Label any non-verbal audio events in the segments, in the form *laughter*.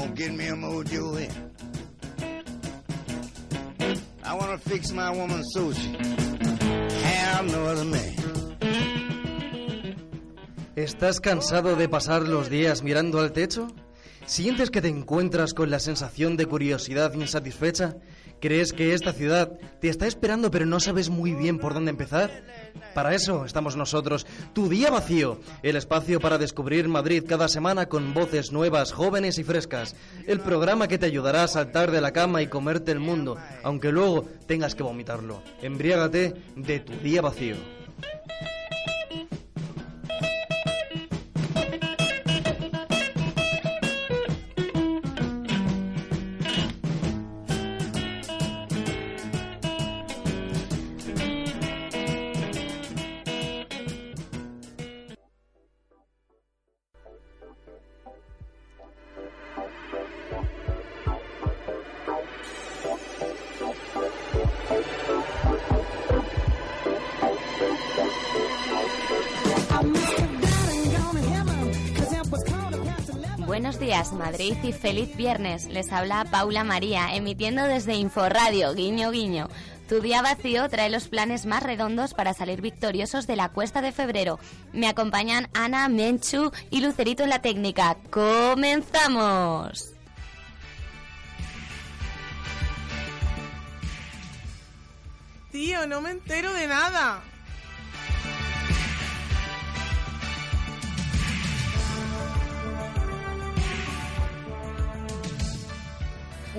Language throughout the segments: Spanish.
gonna get me a mojo hand. I wanna fix my woman so she have no other man. ¿Estás cansado de pasar los días mirando al techo? ¿Sientes que te encuentras con la sensación de curiosidad insatisfecha? ¿Crees que esta ciudad te está esperando pero no sabes muy bien por dónde empezar? Para eso estamos nosotros, Tu Día Vacío, el espacio para descubrir Madrid cada semana con voces nuevas, jóvenes y frescas. El programa que te ayudará a saltar de la cama y comerte el mundo, aunque luego tengas que vomitarlo. Embriágate de Tu Día Vacío. Feliz viernes. Les habla Paula María, emitiendo desde Inforradio, guiño, guiño. Tu día vacío trae los planes más redondos para salir victoriosos de la cuesta de febrero. Me acompañan Ana, Menchu y Lucerito en la técnica. ¡Comenzamos! Tío, no me entero de nada.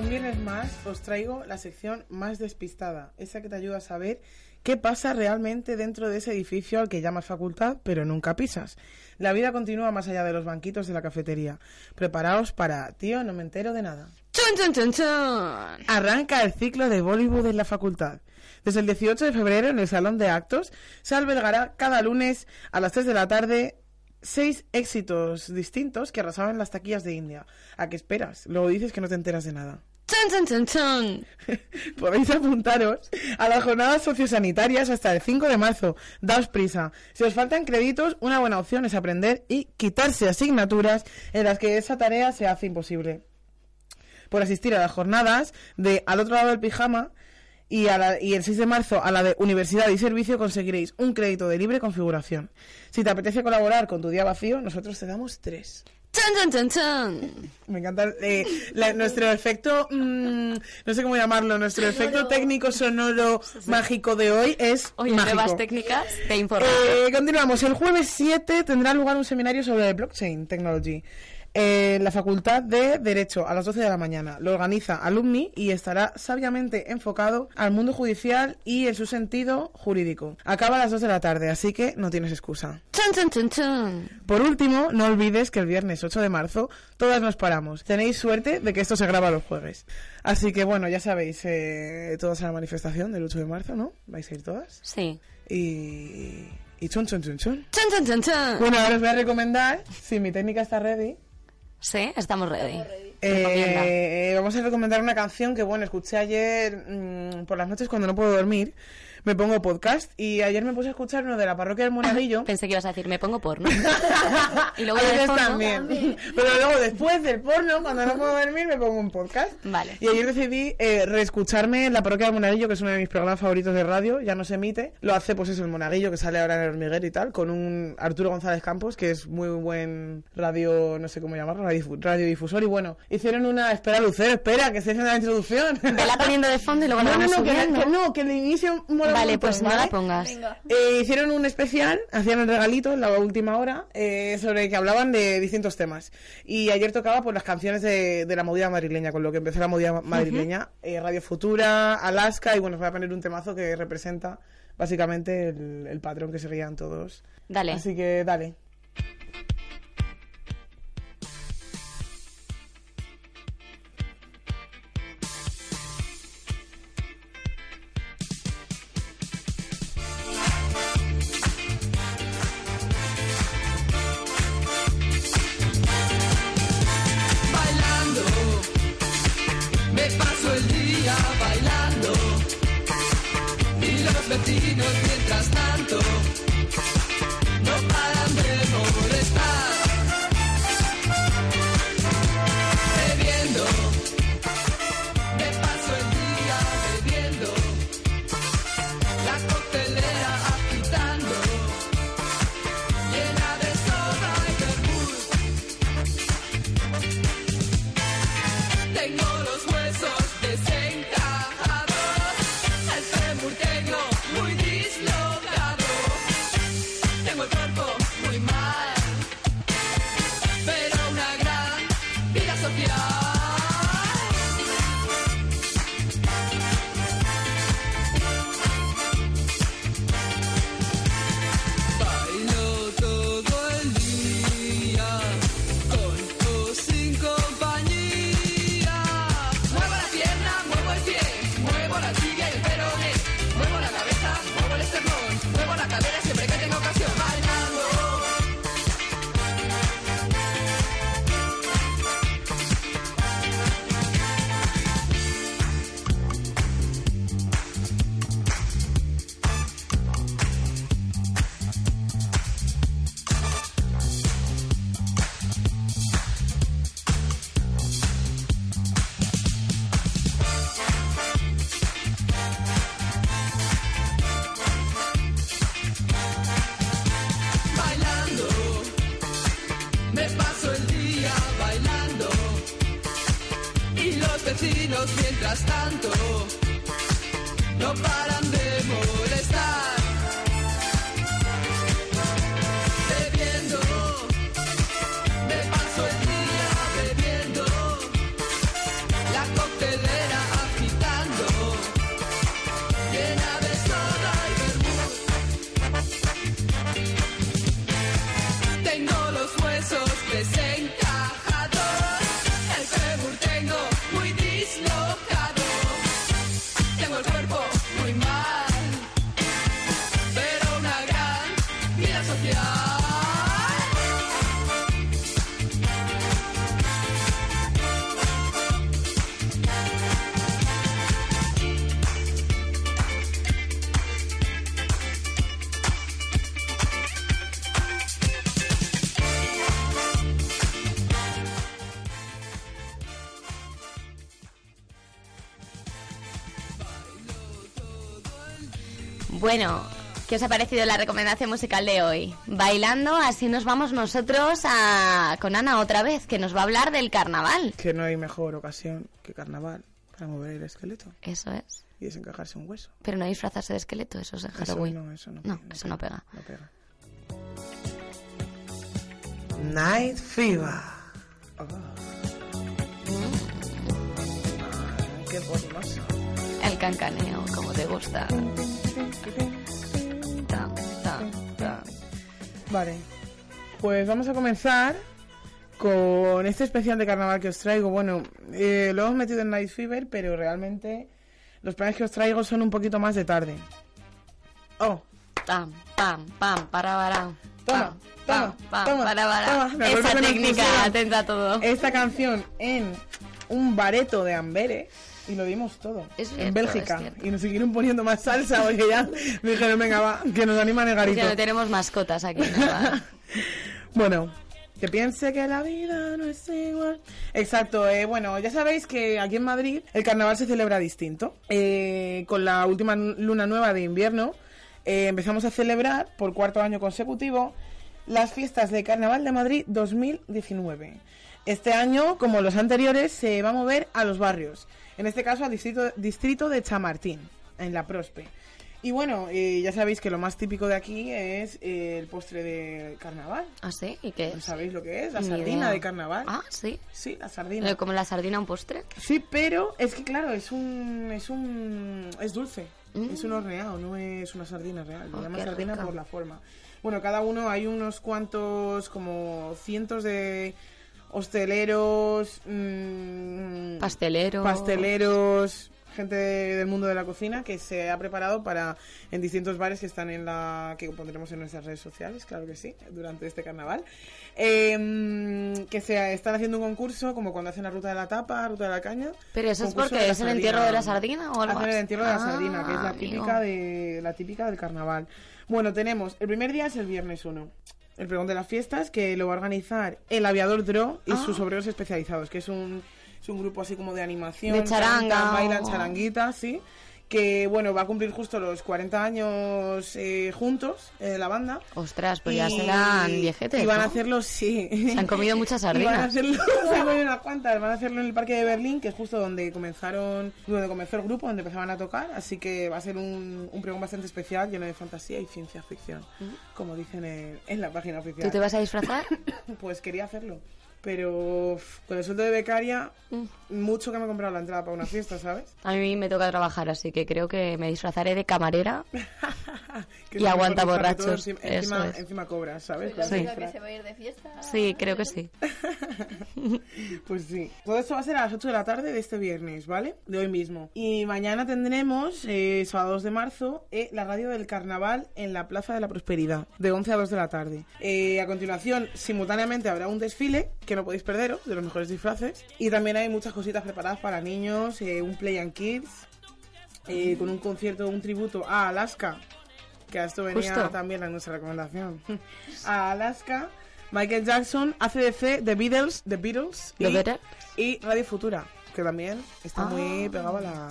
Un viernes más os traigo la sección más despistada, esa que te ayuda a saber qué pasa realmente dentro de ese edificio al que llamas facultad, pero nunca pisas. La vida continúa más allá de los banquitos de la cafetería. Preparaos para, tío, no me entero de nada. ¡Chun, chun, chun, chun! Arranca el ciclo de Bollywood en la facultad. Desde el 18 de febrero en el Salón de Actos se albergará cada lunes a las 3 de la tarde seis éxitos distintos que arrasaban las taquillas de India. ¿A qué esperas? Luego dices que no te enteras de nada. *laughs* Podéis apuntaros a las jornadas sociosanitarias hasta el 5 de marzo. Daos prisa. Si os faltan créditos, una buena opción es aprender y quitarse asignaturas en las que esa tarea se hace imposible. Por asistir a las jornadas de Al otro lado del pijama y, a la- y el 6 de marzo a la de Universidad y Servicio conseguiréis un crédito de libre configuración. Si te apetece colaborar con tu día vacío, nosotros te damos tres. ¡Chun, chun, chun! Me encanta eh, la- nuestro efecto, mm, no sé cómo llamarlo, nuestro efecto técnico sonoro mágico de hoy es Oye, mágico. nuevas técnicas de información. Eh, continuamos. El jueves 7 tendrá lugar un seminario sobre blockchain technology en la Facultad de Derecho a las 12 de la mañana. Lo organiza Alumni y estará sabiamente enfocado al mundo judicial y en su sentido jurídico. Acaba a las 2 de la tarde, así que no tienes excusa. ¡Chun, chun, chun, chun! Por último, no olvides que el viernes 8 de marzo todas nos paramos. Tenéis suerte de que esto se graba los jueves. Así que bueno, ya sabéis, eh, todas a la manifestación del 8 de marzo, ¿no? ¿Vais a ir todas? Sí. Y... Y chun, chun, chun, chun. ¡Chun, chun, chun, chun! Bueno, ahora os voy a recomendar, si mi técnica está ready, Sí, estamos ready. eh, vamos a recomendar una canción que, bueno, escuché ayer mm, por las noches cuando no puedo dormir. Me pongo podcast y ayer me puse a escuchar uno de la parroquia del Monaguillo. *laughs* Pensé que ibas a decir, me pongo porno. *laughs* y luego de fondo- también. Pero luego después del porno, cuando no puedo dormir, me pongo un podcast. Vale. Y ayer decidí eh, reescucharme La Parroquia del Monaguillo, que es uno de mis programas favoritos de radio, ya no se emite. Lo hace, pues eso, el Monaguillo, que sale ahora en el hormiguero y tal, con un Arturo González Campos, que es muy buen radio, no sé cómo llamarlo, radiodifu- radiodifusor. Y bueno, hicieron una. Espera, Lucero, espera, que estoy haciendo la introducción. Vela poniendo de fondo y luego *laughs* la No, no, vamos no, que, subiendo. que no, que el inicio mola Vale, pues no la ¿vale? pongas. Eh, hicieron un especial, hacían el regalito en la última hora, eh, sobre que hablaban de distintos temas. Y ayer tocaba pues las canciones de, de la movida madrileña, con lo que empezó la movida madrileña, eh, Radio Futura, Alaska, y bueno, os voy a poner un temazo que representa básicamente el, el patrón que seguían todos. Dale. Así que dale. mientras tanto. say ¿qué os ha parecido la recomendación musical de hoy? Bailando, así nos vamos nosotros a... con Ana otra vez, que nos va a hablar del carnaval. Que no hay mejor ocasión que carnaval para mover el esqueleto Eso es. y desencajarse un hueso. Pero no disfrazarse de esqueleto, eso es en Eso Halloween. no, eso no. No, eso no pega. No pega. Night Fever. Oh. Ah, qué hermoso. El cancaneo, como te gusta. Vale, pues vamos a comenzar con este especial de carnaval que os traigo. Bueno, eh, lo hemos metido en Night Fever, pero realmente los planes que os traigo son un poquito más de tarde. Oh, Pam, pam, pam, para, para. Toma, Pam, toma, pam, toma, para, para. toma. Esa técnica, atenta a todo. esta canción en un bareto de Amberes y lo dimos todo Es cierto, en Bélgica. es. Y nos siguieron poniendo más salsa porque ya dijeron, venga, va, que nos anima el Porque garito. no tenemos mascotas aquí. ¿no? *laughs* Bueno, que piense que la vida no es igual. Exacto, eh, bueno, ya sabéis que aquí en Madrid el carnaval se celebra distinto. Eh, con la última luna nueva de invierno eh, empezamos a celebrar por cuarto año consecutivo las fiestas de Carnaval de Madrid 2019. Este año, como los anteriores, se va a mover a los barrios. En este caso, al distrito, distrito de Chamartín, en la Prospe. Y bueno, eh, ya sabéis que lo más típico de aquí es eh, el postre de carnaval. ¿Ah, sí? ¿Y qué es? ¿Sabéis lo que es? La Ni sardina idea. de carnaval. Ah, sí. Sí, la sardina. Eh, Como la sardina un postre. Sí, pero es que claro, es un es un es dulce. Mm. Es un horneado, no es una sardina real. Oh, Se llama qué sardina rica. por la forma. Bueno, cada uno hay unos cuantos como cientos de hosteleros, mm, Pastelero. pasteleros, gente del mundo de la cocina que se ha preparado para en distintos bares que están en la que pondremos en nuestras redes sociales, claro que sí, durante este carnaval, eh, que se están haciendo un concurso como cuando hacen la ruta de la tapa, ruta de la caña. Pero eso es porque es el entierro de la sardina o algo Hacen el entierro de la Ah, sardina, que es la amigo. típica de la típica del carnaval. Bueno, tenemos el primer día es el viernes 1. El pregón de las fiestas que lo va a organizar el aviador Dro y Ah. sus obreros especializados, que es un, es un grupo así como de animación, De charanga cantan, bailan o- charanguitas, sí. Que bueno, va a cumplir justo los 40 años eh, juntos, eh, la banda. Ostras, pues ya serán viejetes. Y van a hacerlo, sí. Se han comido muchas *laughs* Y van a sardinas. hacerlo, *laughs* se han comido unas cuantas. Van a hacerlo en el parque de Berlín, que es justo donde comenzaron, donde comenzó el grupo, donde empezaban a tocar. Así que va a ser un, un pregón bastante especial, lleno de fantasía y ciencia ficción, como dicen en, en la página oficial. ¿Tú te vas a disfrazar? *coughs* Pues quería hacerlo. Pero con el sueldo de becaria, mucho que me he comprado la entrada para una fiesta, ¿sabes? A mí me toca trabajar, así que creo que me disfrazaré de camarera. *laughs* *laughs* Y aguanta porque todo borrachos, Encima, eso encima, es. encima cobras, ¿sabes? Sí. que se va a ir de fiesta. Sí, creo que sí. *laughs* Pues sí. Todo esto va a ser a las 8 de la tarde de este viernes, ¿vale? De hoy mismo. Y mañana tendremos, eh, sábado 2 de marzo, eh, la radio del carnaval en la Plaza de la Prosperidad, de 11 a 2 de la tarde. Eh, a continuación, simultáneamente habrá un desfile, que no podéis perderos, de los mejores disfraces. Y también hay muchas cositas preparadas para niños, eh, un Play and Kids, eh, con un concierto, un tributo a Alaska, que a esto venía Justo. también en nuestra recomendación. *laughs* a Alaska, Michael Jackson, ACDC, The Beatles, The Beatles The y, Beatles. y Radio Futura, que también está Ah. muy pegado a la... a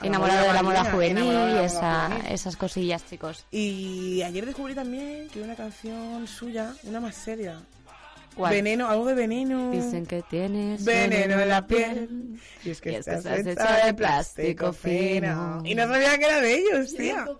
la Enamorado de la moda juvenil y la esa- juvenil. esas cosillas, chicos. Y ayer descubrí también que una canción suya, una más seria. ¿Cuál? Veneno, algo de veneno. Dicen que tienes Veneno en la piel. Y es que Y es que estás estás hecha de plástico plástico fino. fino. Y no sabía que era de ellos, Yo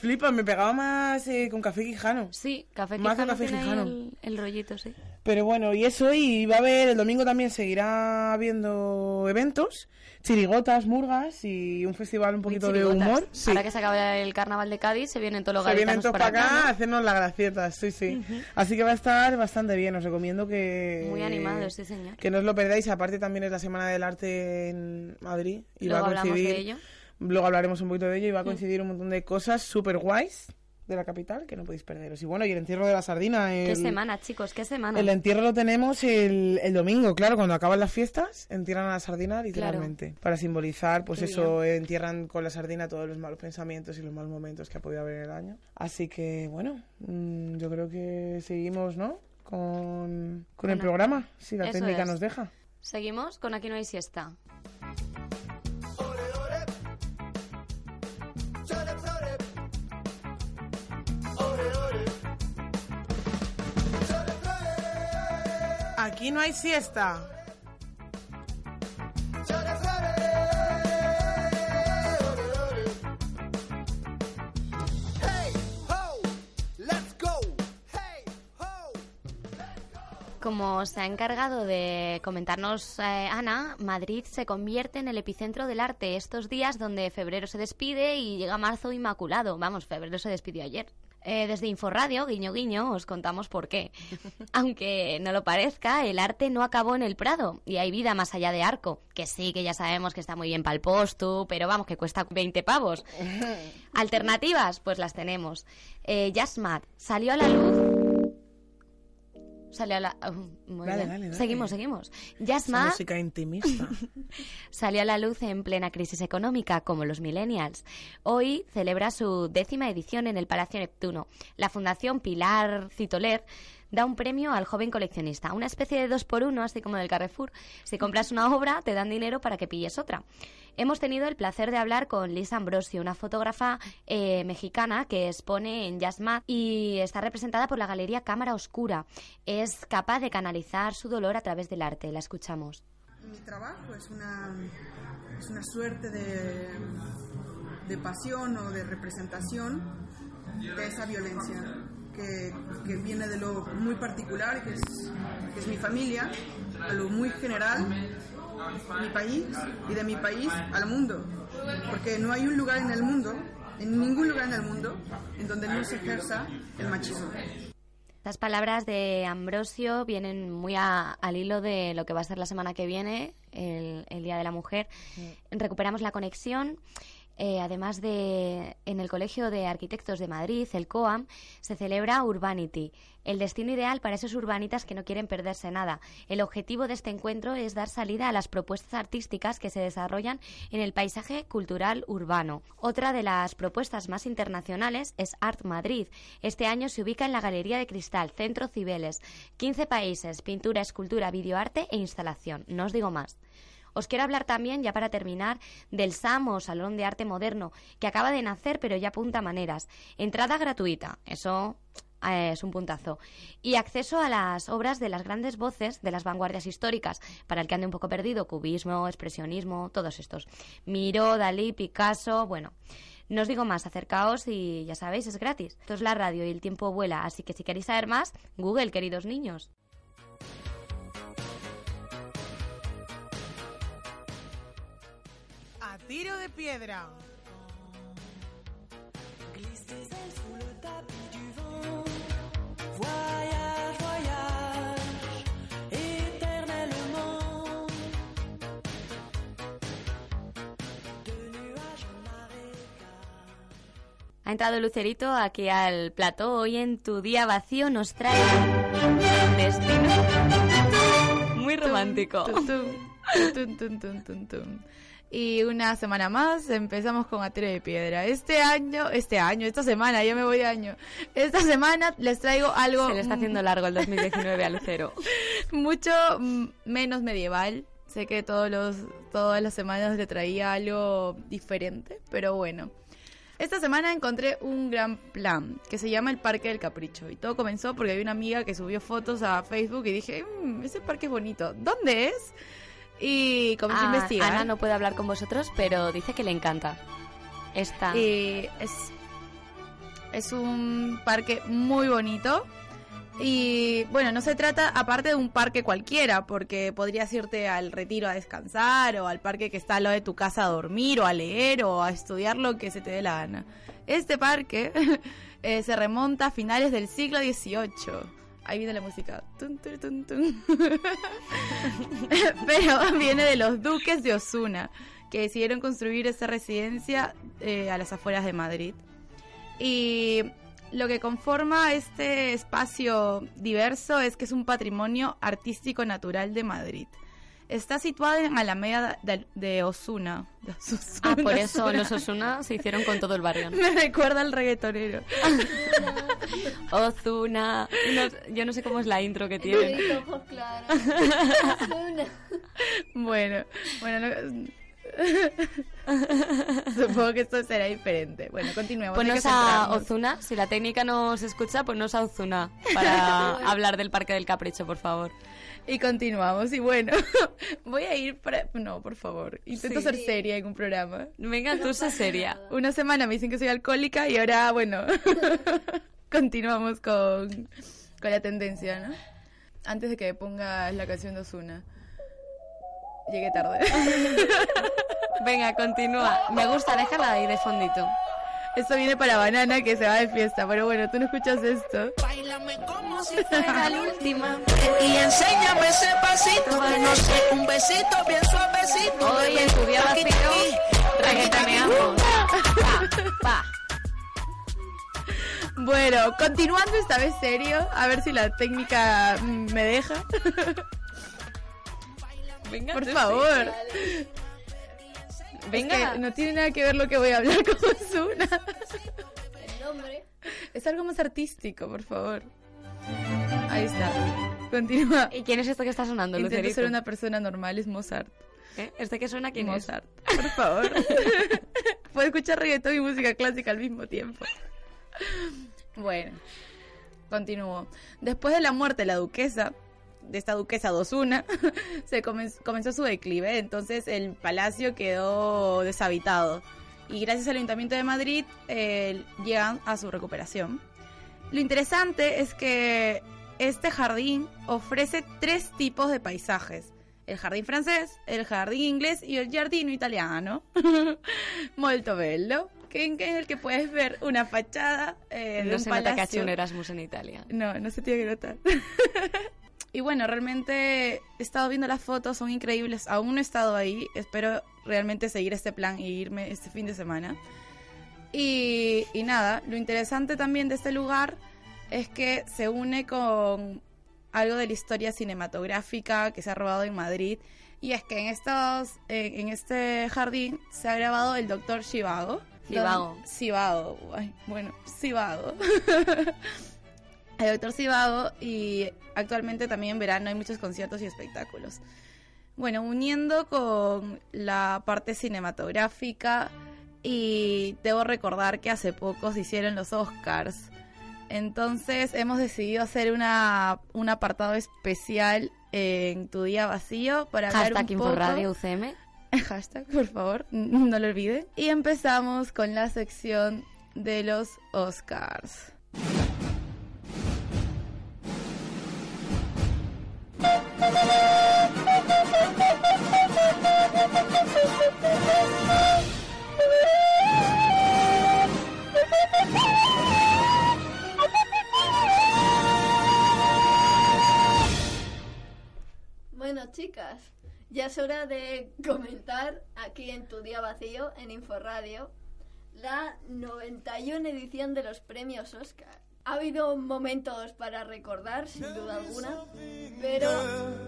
Flipa, me pegaba más eh, con café quijano. Sí, café Más quijano café tiene ahí quijano. el, el rollito, sí. Pero bueno, y eso, y va a haber, el domingo también seguirá habiendo eventos, chirigotas, murgas y un festival un poquito de humor. Sí. Ahora que se acaba el carnaval de Cádiz, se vienen todos los Se vienen todos para acá a ¿no? hacernos la gracieta, sí, sí. Así que va a estar bastante bien, os recomiendo que... Muy animados, sí, señor. Que no os lo perdáis, aparte también es la Semana del Arte en Madrid. Y Luego va a hablamos coincidir, de ello. Luego hablaremos un poquito de ello y va a coincidir un montón de cosas súper guays de la capital que no podéis perderos. Y bueno, y el entierro de la sardina. Qué semana, chicos, qué semana. El entierro lo tenemos el, el domingo, claro, cuando acaban las fiestas, entierran a la sardina literalmente. Para simbolizar, pues Qué eso, entierran con la sardina todos los malos pensamientos y los malos momentos que ha podido haber en el año. Así que, bueno, mm, yo creo que seguimos, ¿no? Con, con el programa, si la técnica es. nos deja. Seguimos con Aquí no hay siesta. Aquí no hay siesta. Como se ha encargado de comentarnos eh, Ana, Madrid se convierte en el epicentro del arte estos días donde febrero se despide y llega marzo inmaculado. Vamos, febrero se despidió ayer. Eh, desde Inforradio, guiño guiño, os contamos por qué. *laughs* Aunque no lo parezca, el arte no acabó en el Prado y hay vida más allá de Arco, que sí, que ya sabemos que está muy bien para el postu, pero vamos, que cuesta 20 pavos. *laughs* Alternativas, pues las tenemos. Eh, salió a la luz Salió a la... uh, muy Dale, bien. dale, dale. Seguimos, seguimos. Jazzma música intimista. *laughs* salió a la luz en plena crisis económica, como los millennials. Hoy celebra su décima edición en el Palacio Neptuno. La Fundación Pilar Citoler da un premio al joven coleccionista, una especie de dos por uno, así como del Carrefour. Si compras una obra, te dan dinero para que pilles otra. Hemos tenido el placer de hablar con Liz Ambrosio, una fotógrafa eh, mexicana que expone en Jazzmat y está representada por la galería Cámara Oscura. Es capaz de canalizar su dolor a través del arte. La escuchamos. Mi trabajo es una, suerte de pasión o de representación de esa violencia que, que viene de lo muy particular, que es, que es mi familia, a lo muy general, mi país y de mi país al mundo. Porque no hay un lugar en el mundo, en ningún lugar en el mundo, en donde no se ejerza el machismo. Estas palabras de Ambrosio vienen muy a- al hilo de lo que va a ser la semana que viene, el, el Día de la Mujer. Recuperamos la conexión. Eh, además de en el Colegio de Arquitectos de Madrid, el COAM, se celebra Urbanity, el destino ideal para esos urbanitas que no quieren perderse nada. El objetivo de este encuentro es dar salida a las propuestas artísticas que se desarrollan en el paisaje cultural urbano. Otra de las propuestas más internacionales es Art Madrid. Este año se ubica en la Galería de Cristal, Centro Cibeles. 15 países, pintura, escultura, videoarte e instalación. No os digo más. Os quiero hablar también, ya para terminar, del SAM o Salón de Arte Moderno, que acaba de nacer pero ya apunta maneras. Entrada gratuita, eso eh, es un puntazo. Y acceso a las obras de las grandes voces de las vanguardias históricas, para el que ande un poco perdido, cubismo, expresionismo, todos estos. Miro, Dalí, Picasso, bueno. No os digo más, acercaos y ya sabéis, es gratis. Esto es la radio y el tiempo vuela, así que si queréis saber más, Google, queridos niños. Tiro de piedra. Ha entrado Lucerito aquí al plató. Hoy en tu día vacío nos trae destino muy romántico. Tum, tum, tum, Y una semana más empezamos con A Tiro de Piedra. Este año, este año, esta semana, ya me voy de año. Esta semana les traigo algo Se le está haciendo largo el 2019 a Lucero. mucho menos medieval. Sé que todos los, todas las semanas le traía algo diferente, pero bueno. Esta semana encontré un gran plan que se llama el Parque del Capricho. Y todo comenzó porque hay una amiga que subió fotos a Facebook y dije, "Mm, ese parque es bonito. ¿Dónde es? Y comencé a Ah, investigar. Ana no puede hablar con vosotros, pero dice que le encanta. Esta. Y es, es un parque muy bonito. Y bueno, no se trata aparte de un parque cualquiera, porque podrías irte al retiro a descansar o al parque que está al lado de tu casa a dormir o a leer o a estudiar lo que se te dé la gana. Este parque *laughs* eh, se remonta a finales del siglo XVIII. Ahí viene la música. Tun, tun, tun, tun. *laughs* Pero viene de los duques de Osuna, que decidieron construir esta residencia eh, a las afueras de Madrid. Y lo que conforma este espacio diverso es que es un patrimonio artístico natural de Madrid. Está situado en Alameda de, de Osuna. De Ah, por Osuna. eso los Osuna se hicieron con todo el barrio. *laughs* Me recuerda al reggaetonero. *laughs* *laughs* Ozuna. No- yo no sé cómo es la intro que tienen. por Clara. Bueno, bueno, no- *laughs* supongo que esto será diferente. Bueno, continuemos. Ponnos a. Ozuna. Si la técnica nos escucha, ponnos a Ozuna para *laughs* hablar del Parque del Capricho, por favor. Y continuamos. Y bueno, voy a ir para... No, por favor. Intento Sí. ser seria en un programa. Venga, tú sé seria. Una semana me dicen que soy alcohólica y ahora, bueno, continuamos con, con la tendencia, ¿no? Antes de que ponga la canción de Osuna. Llegué tarde. *laughs* Venga, continúa. Me gusta, déjala ahí de fondito. Esto viene para Banana que se va de fiesta, pero bueno, tú no escuchas esto. Báilame como si fuera Era la última. Y enséñame ese pasito, que no sé, un besito bien suavecito. Hoy en tu día Taqui, vacío, taqui, reggaetoneamos. Pa, pa. Bueno, continuando esta vez serio, a ver si la técnica mm, me deja. *laughs* Venga, Por favor. sí. Es Venga. que no tiene nada que ver lo que voy a hablar *laughs* con Osuna. El nombre. Es algo más artístico, por favor. Ahí está. Continúa. ¿Y quién es esto que está sonando, Intento Lucerito? ser una persona normal, es Mozart. ¿Eh? ¿Este que suena quién es? Mozart, por favor. *laughs* Puedo escuchar reggaetón y música clásica al mismo tiempo. *laughs* Bueno, continúo. Después de la muerte de la duquesa, de esta duquesa Dosuna, *laughs* se comenz- comenzó su declive, entonces el palacio quedó deshabitado. Y gracias al Ayuntamiento de Madrid eh, llegan a su recuperación. Lo interesante es que este jardín ofrece tres tipos de paisajes. El jardín francés, el jardín inglés y el giardino italiano. *laughs* Molto bello. Que en el que puedes ver una fachada eh, de No un se nota que ha hecho palacio. un Erasmus en Italia. No, no se tiene que notar. *laughs* y bueno, realmente he estado viendo las fotos, son increíbles. Aún no he estado ahí. Espero realmente seguir este plan y irme este fin de semana. Y, y nada, lo interesante también de este lugar es que se une con algo de la historia cinematográfica que se ha robado en Madrid. Y es que en estos, en, en este jardín se ha grabado el Doctor Shivago. Zivago. Don- Zivago, ay, bueno, Zivago. *laughs* el Doctor Zivago y actualmente también en verano hay muchos conciertos y espectáculos. Bueno, uniendo con la parte cinematográfica y debo recordar que hace poco se hicieron los Oscars. Entonces hemos decidido hacer una, un apartado especial en tu día vacío para hablar un poco... Inforradio UCM. *laughs* Hashtag, por favor, *laughs* no lo olviden. Y empezamos con la sección de los Oscars. Bueno, chicas, ya es hora de comentar aquí en tu día vacío, en Inforradio, la 91 edición de los premios Oscar. Ha habido momentos para recordar, sin duda alguna, pero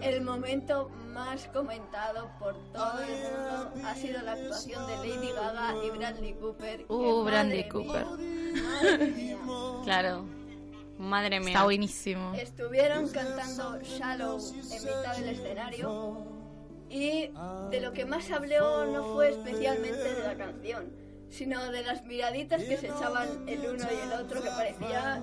el momento más comentado por todo el mundo ha sido la actuación de Lady Gaga y Bradley Cooper. Uh, Bradley Cooper. mía. Claro. Madre mía. Está buenísimo. Estuvieron cantando Shallow en mitad del escenario y de lo que más habló no fue especialmente de la canción, sino de las miraditas que se echaban el uno y el otro que parecía...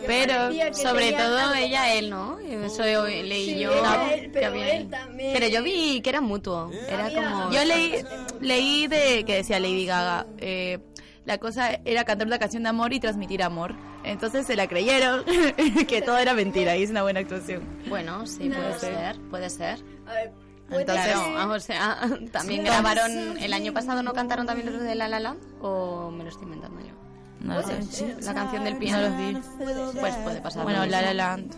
que Pero parecía que sobre todo algo ella, él, ¿no? Eso yo leí Sí, yo. él, pero él también. Pero yo vi que era mutuo. Era Había- como. Yo leí, leí de que decía Lady Gaga. eh, la cosa era cantar una canción de amor y transmitir amor. Entonces se la creyeron *laughs* que todo era mentira y es una buena actuación. Bueno, sí, No, puede ser, puede ser. A ver, Entonces- Claro, o sea, *laughs* también Sí. grabaron. ¿El año pasado no cantaron también los de La La Land? ¿O me lo estoy inventando yo? No lo Puede sé. ser. La canción del No piano. los vi. Pues puede pasar. Bueno, lo La. La Land.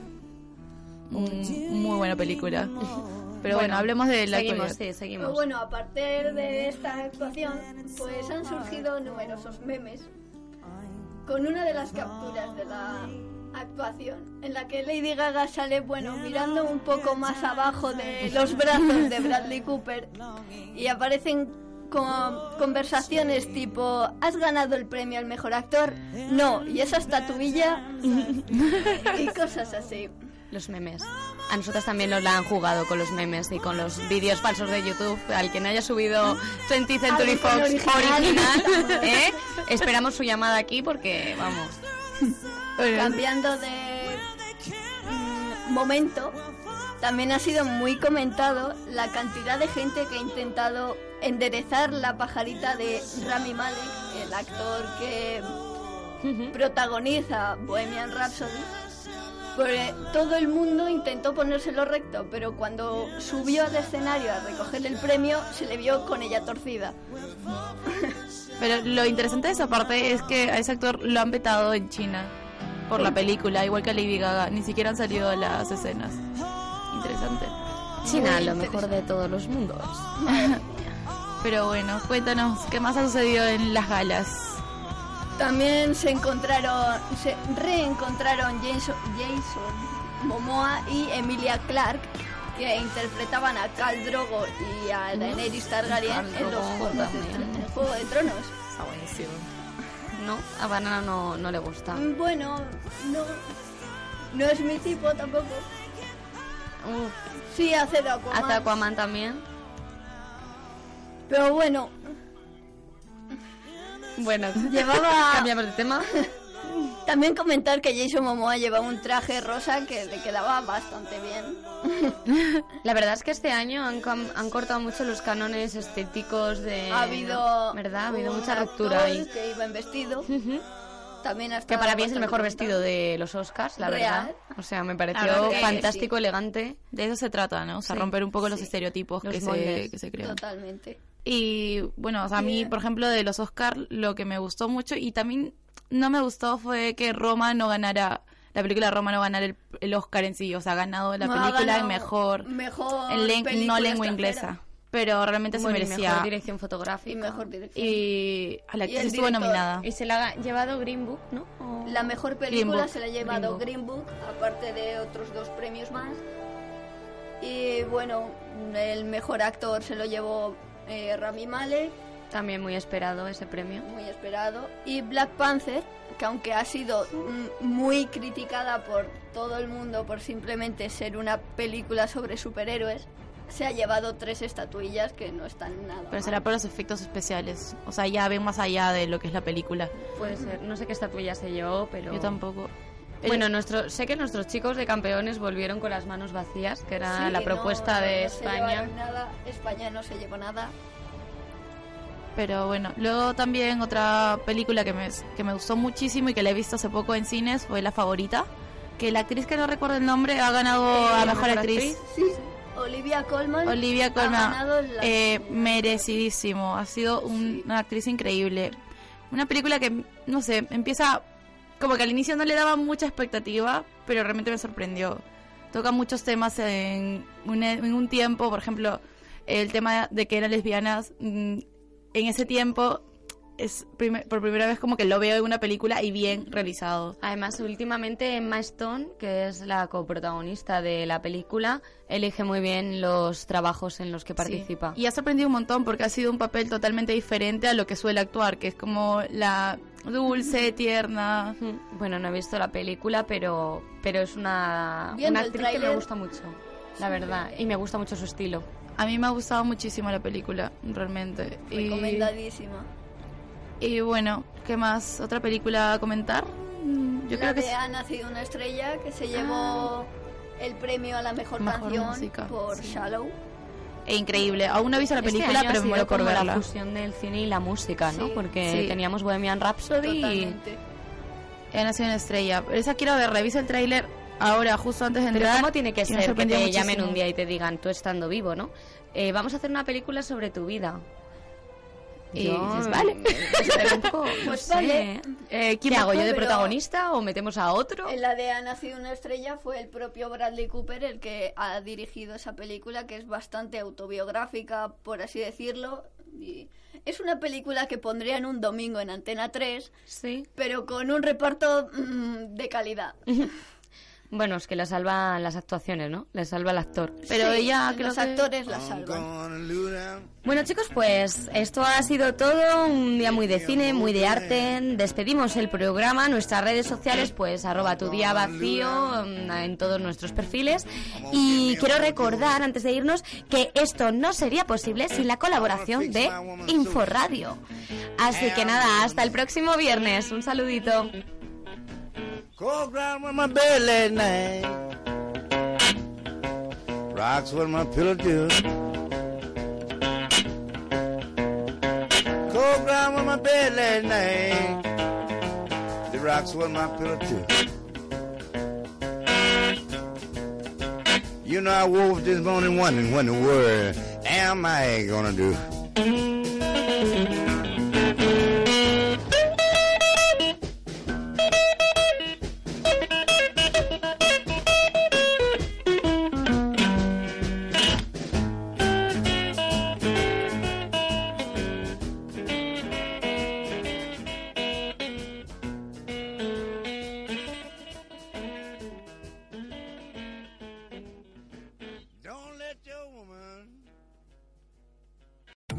Mm, muy buena película. Pero bueno, Bueno, hablemos de la Seguimos, actualidad. sí, seguimos. Pero bueno, a partir de esta actuación, pues han surgido numerosos memes con una de las capturas de la actuación, en la que Lady Gaga sale, bueno, mirando un poco más abajo de los brazos de *laughs* Bradley Cooper y aparecen con conversaciones tipo, ¿has ganado el premio al mejor actor? No, y esa estatuilla *laughs* y cosas así. Los memes. A nosotras también nos la han jugado con los memes y con los vídeos falsos de YouTube. Al que no haya subido 20th Century Fox original. original, *laughs* ¿eh? esperamos su llamada aquí porque, vamos. Cambiando de mm, momento, también ha sido muy comentado la cantidad de gente que ha intentado enderezar la pajarita de Rami Malek, el actor que protagoniza Bohemian Rhapsody. Porque todo el mundo intentó ponérselo recto, pero cuando subió al escenario a recoger el premio, se le vio con ella torcida. Pero lo interesante de esa parte es que a ese actor lo han vetado en China por la película, igual que a Lady Gaga. Ni siquiera han salido las escenas. Interesante. China, lo mejor de todos los mundos. *laughs* Pero bueno, cuéntanos, ¿qué más ha sucedido en las galas? También se encontraron, se reencontraron Jason, Jason Momoa y Emilia Clarke, que interpretaban a Khal Drogo y a Daenerys Targaryen en los Juegos de Tronos. Está buenísimo. No, a Banana no, no le gusta. Mm, Bueno, no, no es mi tipo tampoco. Uf, Sí, hace de Aquaman. hace Aquaman también. Pero bueno, Bueno, *laughs* Llevaba- *laughs* Cambiamos de tema. También comentar que Jason Momoa llevaba un traje rosa que le quedaba bastante bien. *laughs* La verdad es que este año han, han cortado mucho los cánones estéticos de... ha habido, ¿Verdad? Ha habido mucha ruptura ahí. que iba en vestido. Ujú. También ha Que para mí es el mejor vestido de los Oscars, la Real. verdad. O sea, me pareció fantástico, elegante. De eso se trata, ¿no? O sea, Sí, romper un poco los sí. estereotipos Los que, se, que se crean. Totalmente. Y bueno, o sea, a mí, por ejemplo, de los Oscar, lo que me gustó mucho y también no me gustó fue que Roma no ganara, la película Roma no ganara el, el Oscar en sí, o sea, ha ganado la No, película ganado mejor, mejor en len- no lengua extranjera. inglesa, pero realmente Bueno, se merecía. mejor dirección fotográfica. Y mejor dirección. Y a la que el estuvo nominada. Y se la ha llevado Green Book, ¿no? O- La mejor película se la ha llevado Green Green Book. aparte de otros dos premios más. Y bueno, el mejor actor se lo llevó eh, Rami Malek, También muy esperado ese premio. muy esperado. Y Black Panther, que aunque ha sido muy criticada por todo el mundo por simplemente ser una película sobre superhéroes, se ha llevado tres estatuillas que no están nada. Pero mal. será por los efectos especiales. O sea, ya ven más allá de lo que es la película. Puede ser, no sé qué estatuilla se llevó, pero... Yo tampoco. Bueno, nuestro, sé que nuestros chicos de campeones volvieron con las manos vacías, que era Sí, la no, propuesta de no España. nada, España no se llevó nada. Pero bueno, luego también otra película que me, que me gustó muchísimo y que la he visto hace poco en cines fue La Favorita. Que la actriz que no recuerdo el nombre ha ganado a ¿la Mejor mejor Actriz. Sí, Olivia Colman. Olivia ha Colman, ganado la- eh, merecidísimo. Ha sido un- una actriz increíble. Una película que, no sé, empieza como que al inicio no le daba mucha expectativa, pero realmente me sorprendió. Toca muchos temas en un, en un tiempo, por ejemplo, el tema de que eran lesbianas. En ese tiempo es por primera vez como que lo veo en una película y bien realizado. Además, últimamente Emma Stone, que es la coprotagonista de la película, elige muy bien los trabajos en los que participa. Y ha sorprendido un montón porque ha sido un papel totalmente diferente a lo que suele actuar, que es como la dulce, tierna. Bueno, no he visto la película, pero, pero es una, Viendo una el actriz que me gusta mucho, la verdad. Y me gusta mucho su estilo. A mí me ha gustado muchísimo la película, realmente. Y, Recomendadísima. y bueno, ¿qué más? ¿Otra película a comentar? Yo la creo que de es- Ha nacido una estrella que se llevó el premio a la mejor, Mejor canción música, por sí. Shallow. e increíble. Aún no he visto la Este película, año ha pero me sido muero por como verla. la fusión del cine y la música, ¿no? Sí, Porque sí. teníamos Bohemian Rhapsody y... Totalmente. He nacido una estrella. Esa quiero verla. He visto el tráiler ahora, justo antes de Pero entrar. ¿cómo tiene que ser que te llamen un día y te digan, tú estando vivo, ¿no? Eh, vamos a hacer una película sobre tu vida. Y Yo, dices, vale. *laughs* no Pues vale. Eh, ¿Qué va- hago yo de pero- protagonista o metemos a otro? En la de Ha nacido una estrella fue el propio Bradley Cooper el que ha dirigido esa película que es bastante autobiográfica, por así decirlo. Y es una película que pondría en un domingo en Antena 3, Sí. pero con un reparto mm, de calidad. *laughs* Bueno, es que la salvan las actuaciones, ¿no? Le salva el actor. Pero Sí, ella creo los que- actores la salvan. Bueno chicos, pues esto ha sido todo, un día muy de cine, muy de arte. Despedimos el programa, nuestras redes sociales, pues arroba tu día vacío en todos nuestros perfiles. Y quiero recordar, antes de irnos, que esto no sería posible sin la colaboración de Inforadio. Así que nada, hasta el próximo viernes. Un saludito. Cold ground with my bed last night. Rocks with my pillow too. Cold ground with my bed last night. The rocks with my pillow too. You know, I woke this morning wondering what in the world am I gonna do?